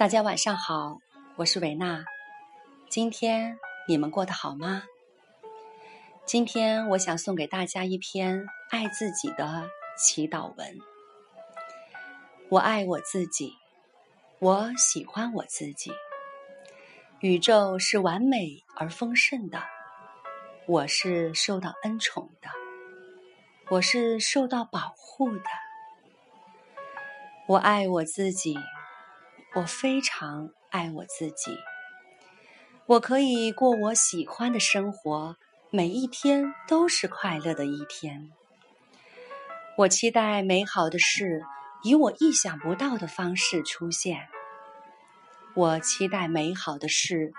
大家晚上好，我是维娜。今天你们过得好吗？今天我想送给大家一篇爱自己的祈祷文。我爱我自己，我喜欢我自己。宇宙是完美而丰盛的，我是受到恩宠的，我是受到保护的。我爱我自己。我非常爱我自己，我可以过我喜欢的生活，每一天都是快乐的一天。我期待美好的事以我意想不到的方式出现。我期待美好的事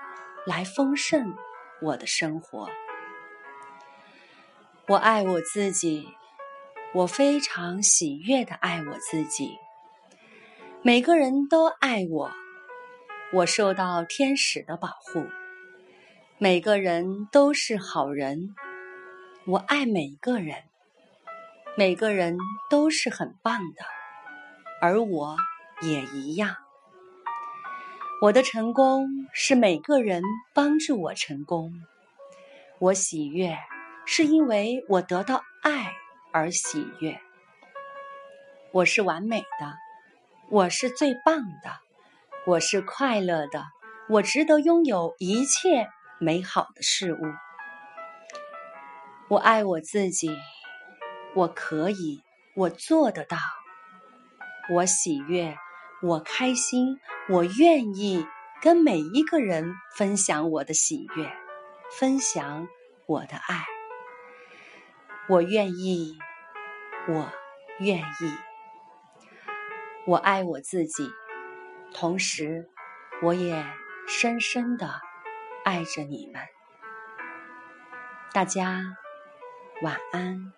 来丰盛我的生活。我爱我自己，我非常喜悦的爱我自己。每个人都爱我，我受到天使的保护。每个人都是好人，我爱每个人。每个人都是很棒的，而我也一样。我的成功是每个人帮助我成功。我喜悦，是因为我得到爱而喜悦。我是完美的。我是最棒的，我是快乐的，我值得拥有一切美好的事物。我爱我自己，我可以，我做得到。我喜悦，我开心，我愿意跟每一个人分享我的喜悦，分享我的爱。我愿意，我愿意。我爱我自己，同时，我也深深的爱着你们。大家晚安。